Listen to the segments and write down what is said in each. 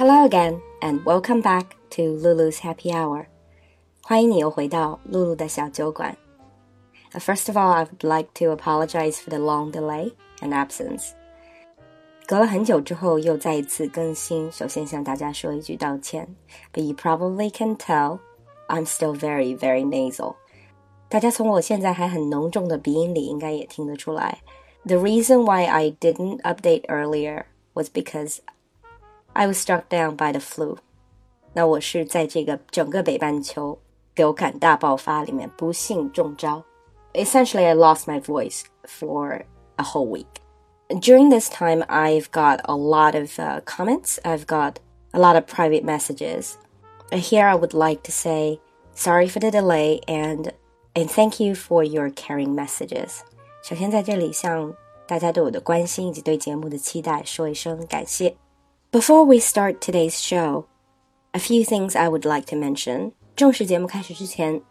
Hello again and welcome back to Lulu's Happy Hour. 欢迎你又回到露露的小酒馆。First of all, I would like to apologize for the long delay and absence. 隔了很久之后又再一次更新，首先向大家说一句道歉。But you probably can tell I'm still very, very nasal. 大家从我现在还很浓重的鼻音里应该也听得出来。The reason why I didn't update earlier was because I was struck down by the flu. 那我是在这个整个北半球流感大爆发里面不幸中招。Essentially, I lost my voice for a whole week. During this time, I've got a lot of uh, comments. I've got a lot of private messages. Here, I would like to say sorry for the delay and and thank you for your caring messages. 首先，在这里向大家对我的关心以及对节目的期待说一声感谢。 Before we start today's show, a few things I would like to mention. 正式节目开始之前，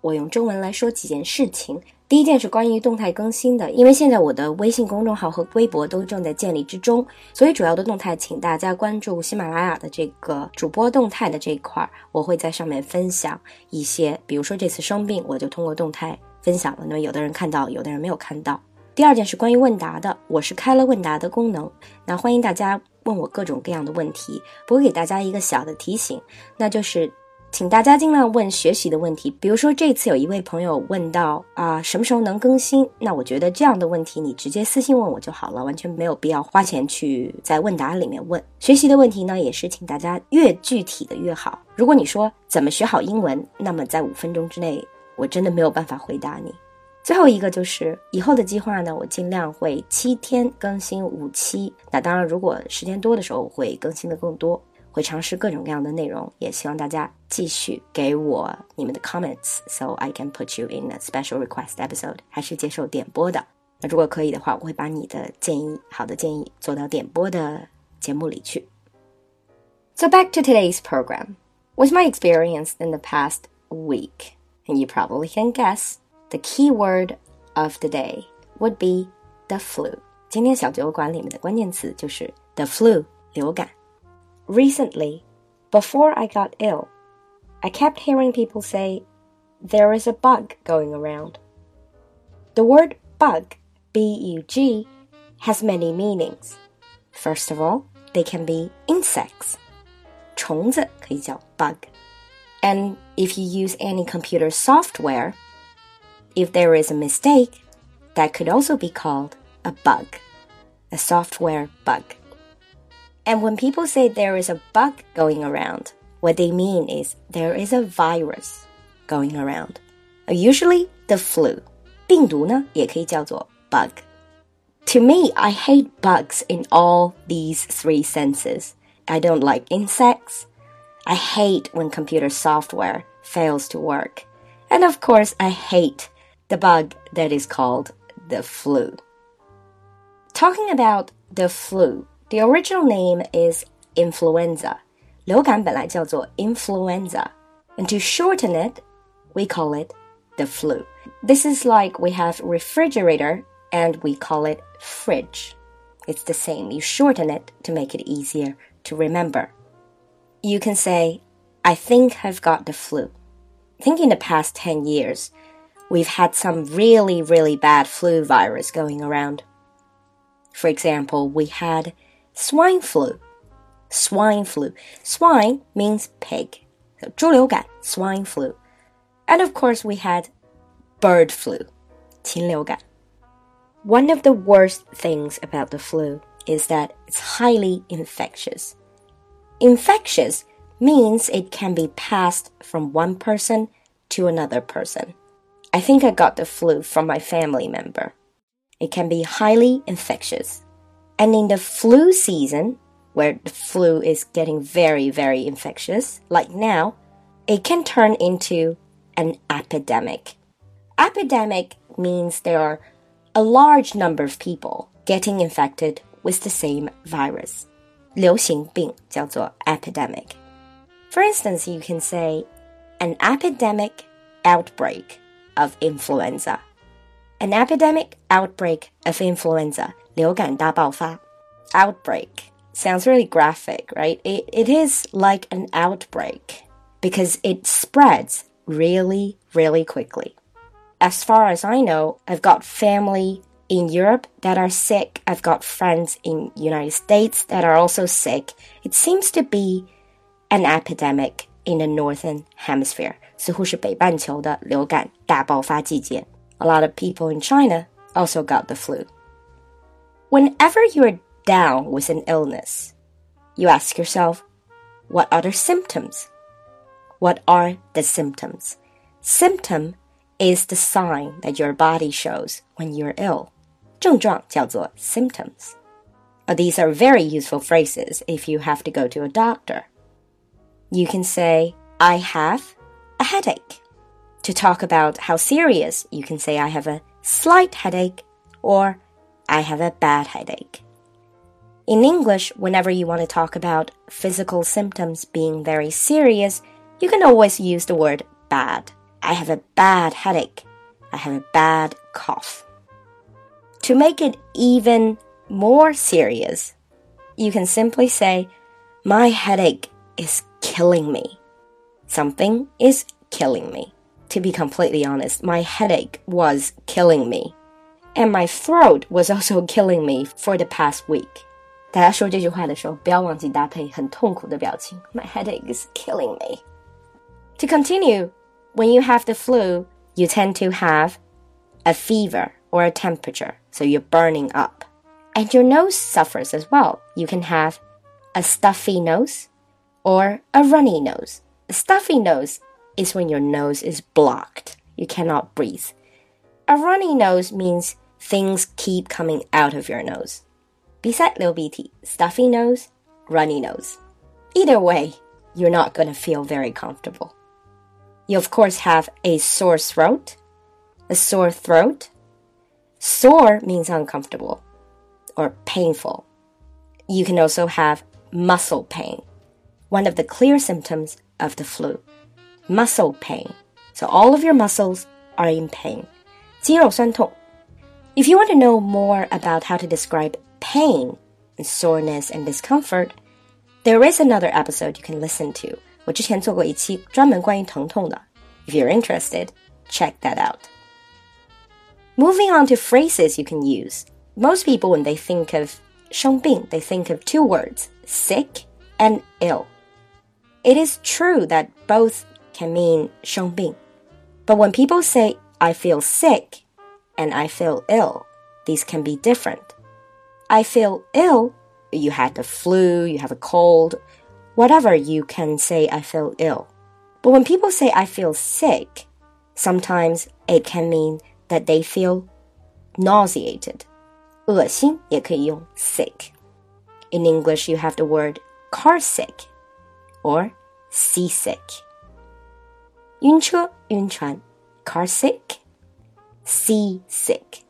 我用中文来说几件事情。第一件是关于动态更新的，因为现在我的微信公众号和微博都正在建立之中，所以主要的动态请大家关注喜马拉雅的这个主播动态的这一块，我会在上面分享一些，比如说这次生病，我就通过动态分享了，那么有的人看到，有的人没有看到。第二件是关于问答的，我是开了问答的功能，那欢迎大家。问我各种各样的问题，不过给大家一个小的提醒，那就是请大家尽量问学习的问题。比如说这次有一位朋友问到啊什么时候能更新，那我觉得这样的问题你直接私信问我就好了，完全没有必要花钱去在问答里面问。学习的问题呢，也是请大家越具体的越好。如果你说怎么学好英文，那么在五分钟之内，我真的没有办法回答你。最后一个就是以后的计划呢，我尽量会七天更新五期。那当然，如果时间多的时候，我会更新的更多，会尝试各种各样的内容。也希望大家继续给我你们的 comments，so I can put you in a special request episode，还是接受点播的。那如果可以的话，我会把你的建议，好的建议做到点播的节目里去。So back to today's program. With my experience in the past week, and you probably can guess. The key word of the day would be the flu. 今天小酒馆里面的关键词就是 the flu 流感。Recently, before I got ill, I kept hearing people say there is a bug going around. The word bug, B-U-G, has many meanings. First of all, they can be insects. 虫子可以叫 bug. And if you use any computer software, if there is a mistake, that could also be called a bug, a software bug. And when people say there is a bug going around, what they mean is there is a virus going around. Usually the flu. 病毒呢也可以叫做 bug. To me, I hate bugs in all these three senses. I don't like insects. I hate when computer software fails to work. And of course, I hate the bug that is called the flu. Talking about the flu, the original name is influenza. 流感本来叫做 influenza, and to shorten it, we call it the flu. This is like we have refrigerator and we call it fridge. It's the same. You shorten it to make it easier to remember. You can say, I think I've got the flu. Think in the past 10 years, we've had some really, really bad flu virus going around. For example, we had swine flu. Swine flu. Swine means pig. So 猪流感, swine flu. And of course, we had bird flu. 禽流感. One of the worst things about the flu is that it's highly infectious. Infectious means it can be passed from one person to another person. I think I got the flu from my family member. It can be highly infectious. And in the flu season, where the flu is getting very, very infectious, like now, it can turn into an epidemic. Epidemic means there are a large number of people getting infected with the same virus. 流行病叫做 epidemic. For instance, you can say an epidemic outbreak of influenza. An epidemic outbreak of influenza, 流感大爆发. Outbreak sounds really graphic, right? It, it is like an outbreak because it spreads really, really quickly. As far as I know, I've got family in Europe that are sick. I've got friends in United States that are also sick. It seems to be an epidemic in the northern hemisphere. 似乎是北半球的流感大爆发季节。A lot of people in China also got the flu. Whenever you're down with an illness, you ask yourself, what are the symptoms? What are the symptoms? Symptom is the sign that your body shows when you're ill. 症状叫做 symptoms. These are very useful phrases if you have to go to a doctor. You can say, I have a headache. To talk about how serious, you can say, I have a slight headache or I have a bad headache. In English, whenever you want to talk about physical symptoms being very serious, you can always use the word bad. I have a bad headache. I have a bad cough. To make it even more serious, you can simply say, My headache is killing me. Something is killing me. To be completely honest, my headache was killing me. And my throat was also killing me for the past week. 大家说这句话的时候，不要忘记搭配很痛苦的表情。My headache is killing me. To continue, when you have the flu, you tend to have a fever or a temperature, so you're burning up. And your nose suffers as well. You can have a stuffy nose or a runny nose. Stuffy nose is when your nose is blocked. You cannot breathe. A runny nose means things keep coming out of your nose. Besides little BT, stuffy nose, runny nose. Either way, you're not going to feel very comfortable. You, of course, have a sore throat. A sore throat. Sore means uncomfortable or painful. You can also have muscle pain, one of the clear symptoms of the flu. Muscle pain. So all of your muscles are in pain. 肌肉酸痛. If you want to know more about how to describe pain and soreness and discomfort, there is another episode you can listen to. 我之前做过一期专门关于疼痛的. If you're interested, check that out. Moving on to phrases you can use. Most people, when they think of 生病, they think of two words, sick and ill. It is true that both can mean 生病. But when people say, I feel sick and I feel ill, these can be different. I feel ill, you had the flu, you have a cold, whatever, you can say, I feel ill. But when people say, I feel sick, sometimes it can mean that they feel nauseated. 恶心也可以用 sick. In English, you have the word car sick or seasick. 晕车,晕船, car sick, seasick.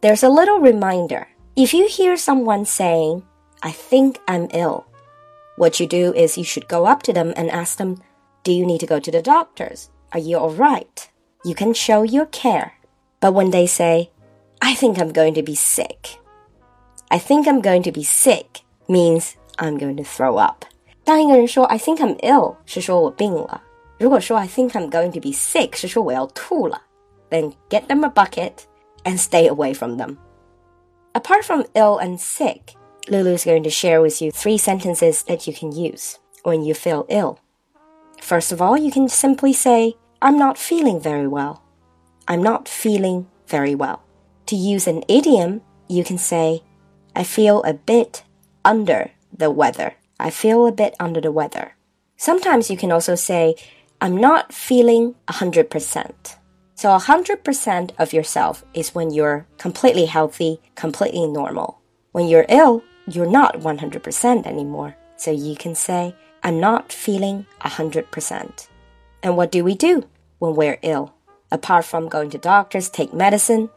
There's a little reminder. If you hear someone saying, I think I'm ill, what you do is you should go up to them and ask them, Do you need to go to the doctors? Are you alright? You can show your care. But when they say, I think I'm going to be sick, I think I'm going to be sick means I'm going to throw up. 当一个人说 I think I'm ill 是说我病了。如果说 I think I'm going to be sick 是说我要吐了。Then get them a bucket and stay away from them. Apart from ill and sick, Lulu is going to share with you three sentences that you can use when you feel ill. First of all, you can simply say, I'm not feeling very well. I'm not feeling very well. To use an idiom, you can say, I feel a bit under the weather. I feel a bit under the weather. Sometimes you can also say, I'm not feeling 100%. So 100% of yourself is when you're completely healthy, completely normal. When you're ill, you're not 100% anymore. So you can say, I'm not feeling 100%. And what do we do when we're ill? Apart from going to doctors, take medicine,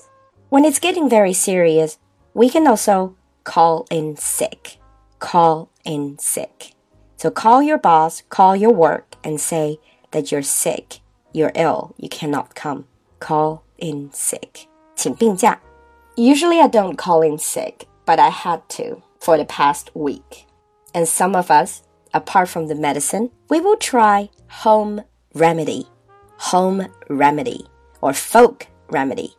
when it's getting very serious, we can also call in sick. Call in sick. So call your boss, call your work, and say that you're sick, you're ill, you cannot come. Call in sick. 请病假. Usually I don't call in sick, but I had to for the past week. And some of us, apart from the medicine, we will try home remedy, home remedy, or folk remedy.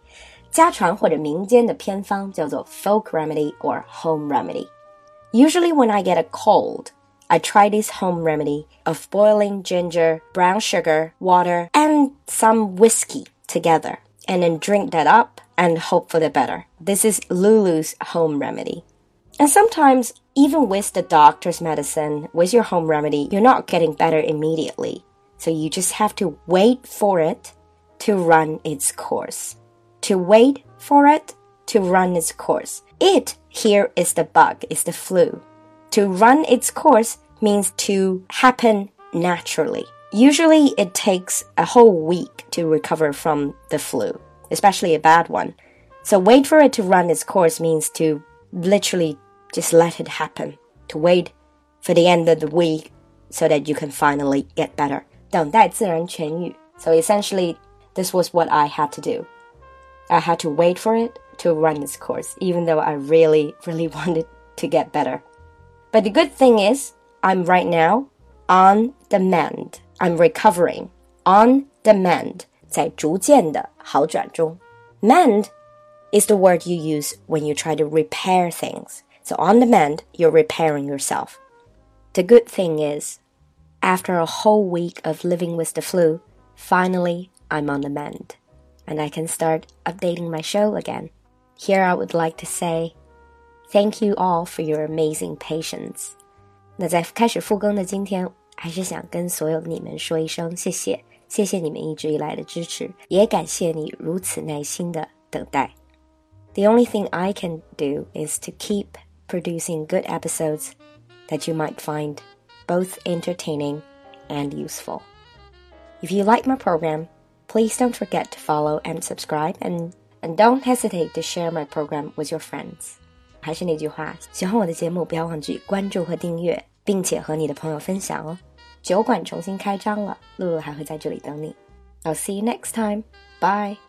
家传或者民间的偏方叫做 folk remedy or home remedy. Usually when I get a cold, I try this home remedy of boiling ginger, brown sugar, water, and some whiskey together, and then drink that up and hope for the better. This is Lulu's home remedy. And sometimes, even with the doctor's medicine, with your home remedy, you're not getting better immediately. So you just have to wait for it to run its course. To wait for it to run its course. It here is the bug, is the flu. To run its course means to happen naturally. Usually it takes a whole week to recover from the flu, especially a bad one. So wait for it to run its course means to literally just let it happen. To wait for the end of the week so that you can finally get better. 等待自然痊愈. So essentially, this was what I had to do. I had to wait for it to run its course, even though I really, really wanted to get better. But the good thing is, I'm right now on the mend. I'm recovering on the mend. 在逐渐的好转中. Mend is the word you use when you try to repair things. So on the mend, you're repairing yourself. The good thing is, after a whole week of living with the flu, finally I'm on the mend and I can start updating my show again. Here I would like to say thank you all for your amazing patience. 那在开始复更的今天，还是想跟所有你们说一声谢谢，谢谢你们一直以来的支持，也感谢你如此耐心的等待。The only thing I can do is to keep producing good episodes that you might find both entertaining and useful. If you like my program, please don't forget to follow and subscribe and and don't hesitate to share my program with your friends. 还是那句话，喜欢我的节目，不要忘记关注和订阅，并且和你的朋友分享哦。酒馆重新开张了，露露还会在这里等你。I'll see you next time. Bye.